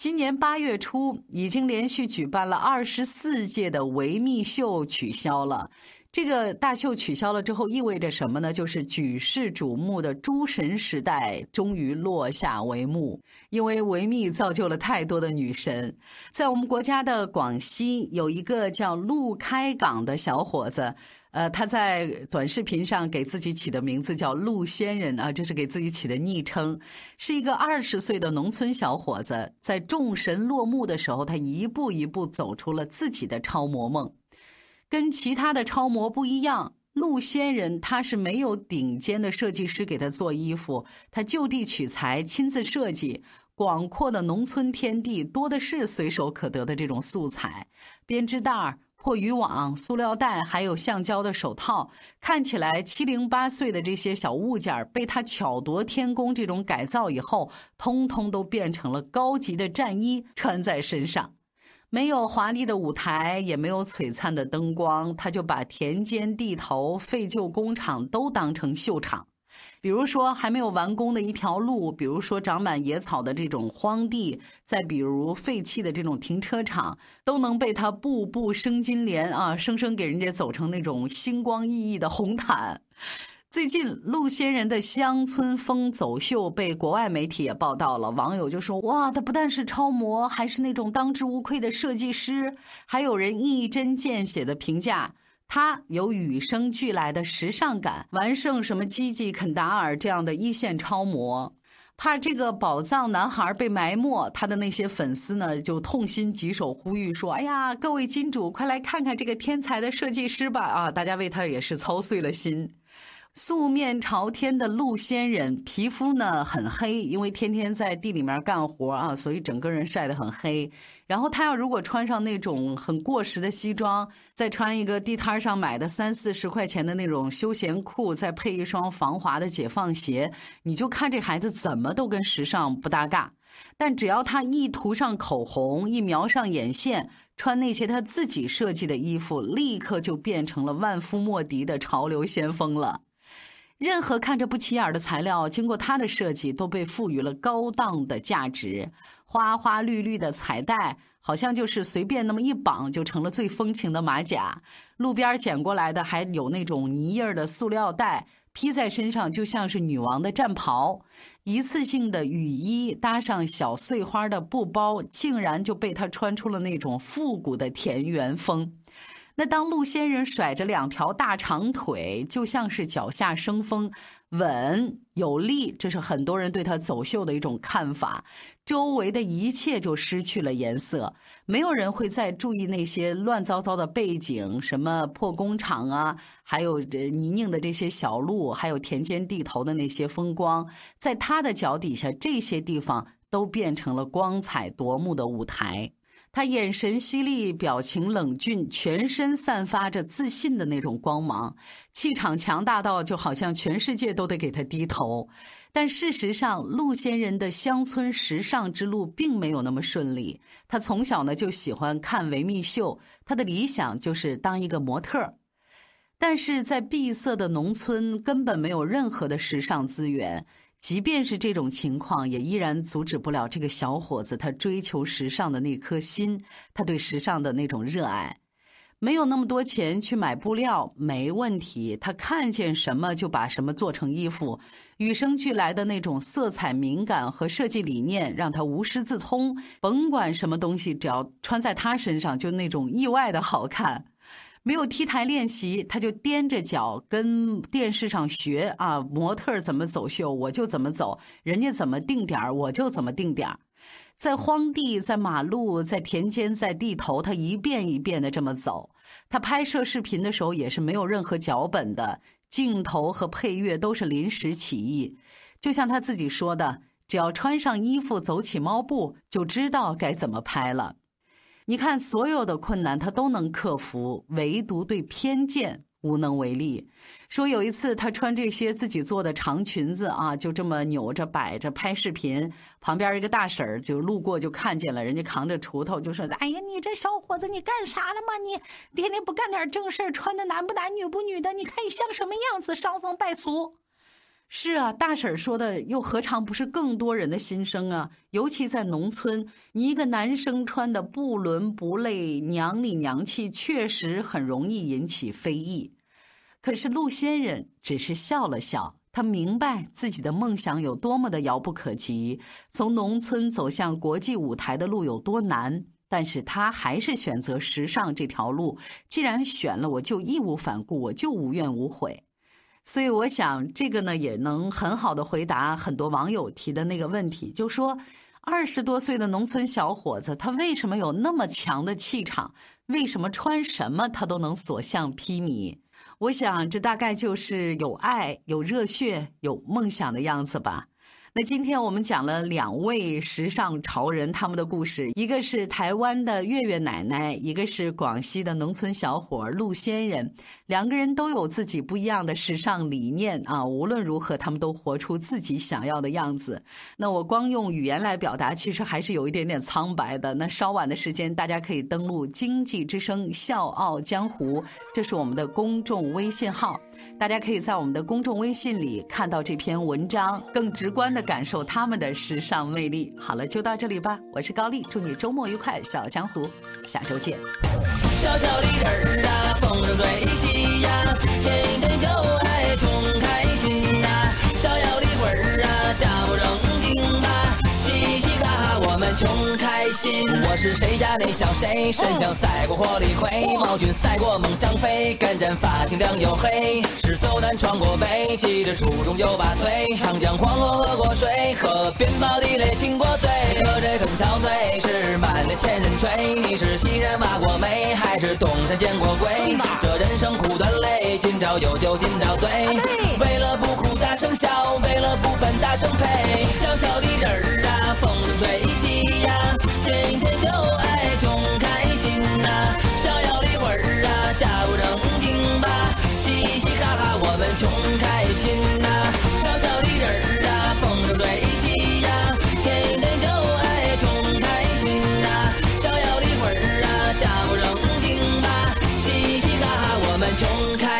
今年八月初，已经连续举办了二十四届的维密秀取消了。这个大秀取消了之后，意味着什么呢？就是举世瞩目的诸神时代终于落下帷幕。因为维密造就了太多的女神，在我们国家的广西有一个叫陆开港的小伙子。呃，他在短视频上给自己起的名字叫“陆仙人”啊，这是给自己起的昵称。是一个二十岁的农村小伙子，在众神落幕的时候，他一步一步走出了自己的超模梦。跟其他的超模不一样，陆仙人他是没有顶尖的设计师给他做衣服，他就地取材，亲自设计。广阔的农村天地多的是随手可得的这种素材，编织袋。破渔网、塑料袋，还有橡胶的手套，看起来七零八碎的这些小物件被他巧夺天工这种改造以后，通通都变成了高级的战衣，穿在身上。没有华丽的舞台，也没有璀璨的灯光，他就把田间地头、废旧工厂都当成秀场。比如说还没有完工的一条路，比如说长满野草的这种荒地，再比如废弃的这种停车场，都能被他步步生金莲啊，生生给人家走成那种星光熠熠的红毯。最近陆仙人的乡村风走秀被国外媒体也报道了，网友就说：“哇，他不但是超模，还是那种当之无愧的设计师。”还有人一针见血的评价。他有与生俱来的时尚感，完胜什么基基、肯达尔这样的一线超模。怕这个宝藏男孩被埋没，他的那些粉丝呢就痛心疾首，呼吁说：“哎呀，各位金主，快来看看这个天才的设计师吧！”啊，大家为他也是操碎了心。素面朝天的陆仙人，皮肤呢很黑，因为天天在地里面干活啊，所以整个人晒得很黑。然后他要如果穿上那种很过时的西装，再穿一个地摊上买的三四十块钱的那种休闲裤，再配一双防滑的解放鞋，你就看这孩子怎么都跟时尚不搭嘎。但只要他一涂上口红，一描上眼线，穿那些他自己设计的衣服，立刻就变成了万夫莫敌的潮流先锋了。任何看着不起眼的材料，经过他的设计，都被赋予了高档的价值。花花绿绿的彩带，好像就是随便那么一绑，就成了最风情的马甲。路边捡过来的，还有那种泥印的塑料袋，披在身上就像是女王的战袍。一次性的雨衣搭上小碎花的布包，竟然就被他穿出了那种复古的田园风。那当陆仙人甩着两条大长腿，就像是脚下生风，稳有力，这是很多人对他走秀的一种看法。周围的一切就失去了颜色，没有人会再注意那些乱糟糟的背景，什么破工厂啊，还有泥泞的这些小路，还有田间地头的那些风光，在他的脚底下，这些地方都变成了光彩夺目的舞台。他眼神犀利，表情冷峻，全身散发着自信的那种光芒，气场强大到就好像全世界都得给他低头。但事实上，陆仙人的乡村时尚之路并没有那么顺利。他从小呢就喜欢看维密秀，他的理想就是当一个模特。但是在闭塞的农村，根本没有任何的时尚资源。即便是这种情况，也依然阻止不了这个小伙子他追求时尚的那颗心，他对时尚的那种热爱。没有那么多钱去买布料，没问题。他看见什么就把什么做成衣服，与生俱来的那种色彩敏感和设计理念，让他无师自通。甭管什么东西，只要穿在他身上，就那种意外的好看。没有 T 台练习，他就踮着脚跟电视上学啊，模特怎么走秀我就怎么走，人家怎么定点我就怎么定点在荒地，在马路，在田间，在地头，他一遍一遍的这么走。他拍摄视频的时候也是没有任何脚本的，镜头和配乐都是临时起意。就像他自己说的：“只要穿上衣服，走起猫步，就知道该怎么拍了。”你看，所有的困难他都能克服，唯独对偏见无能为力。说有一次他穿这些自己做的长裙子啊，就这么扭着摆着拍视频，旁边一个大婶儿就路过就看见了，人家扛着锄头就说：“哎呀，你这小伙子，你干啥了嘛？你天天不干点正事，穿的男不男女不女的，你看你像什么样子？伤风败俗。”是啊，大婶说的又何尝不是更多人的心声啊？尤其在农村，你一个男生穿的不伦不类、娘里娘气，确实很容易引起非议。可是陆仙人只是笑了笑，他明白自己的梦想有多么的遥不可及，从农村走向国际舞台的路有多难。但是他还是选择时尚这条路。既然选了，我就义无反顾，我就无怨无悔。所以我想，这个呢也能很好的回答很多网友提的那个问题，就说二十多岁的农村小伙子，他为什么有那么强的气场？为什么穿什么他都能所向披靡？我想，这大概就是有爱、有热血、有梦想的样子吧。那今天我们讲了两位时尚潮人他们的故事，一个是台湾的月月奶奶，一个是广西的农村小伙陆仙人。两个人都有自己不一样的时尚理念啊，无论如何，他们都活出自己想要的样子。那我光用语言来表达，其实还是有一点点苍白的。那稍晚的时间，大家可以登录《经济之声·笑傲江湖》，这是我们的公众微信号。大家可以在我们的公众微信里看到这篇文章，更直观的感受他们的时尚魅力。好了，就到这里吧，我是高丽，祝你周末愉快，小江湖，下周见。小小的人儿啊，风筝对起呀，天天就开心。我是谁家那小谁，身上赛过火力灰，毛军赛过猛张飞，干阵发型亮又黑。是走南闯过北，骑着初中九八岁，长江黄河喝过水，河边冒的泪亲过嘴。喝这很憔悴，是满脸千人吹。你是西山挖过煤，还是东山见过鬼？这人生苦短累，今朝有酒今朝醉。为了不哭大声笑，为了不烦大声呸。小小的人儿啊，风中吹起呀，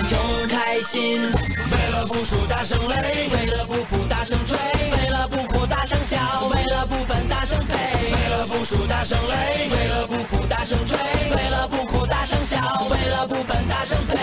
哈我们穷开心。为了不输大声擂，为了不服大声吹，为了不哭大声笑，为了不烦大声呸。为了不输大声擂，为了不服大声吹，为了不哭大声笑，为了不烦大声呸。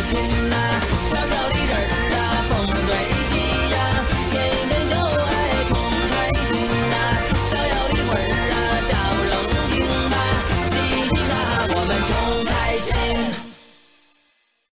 儿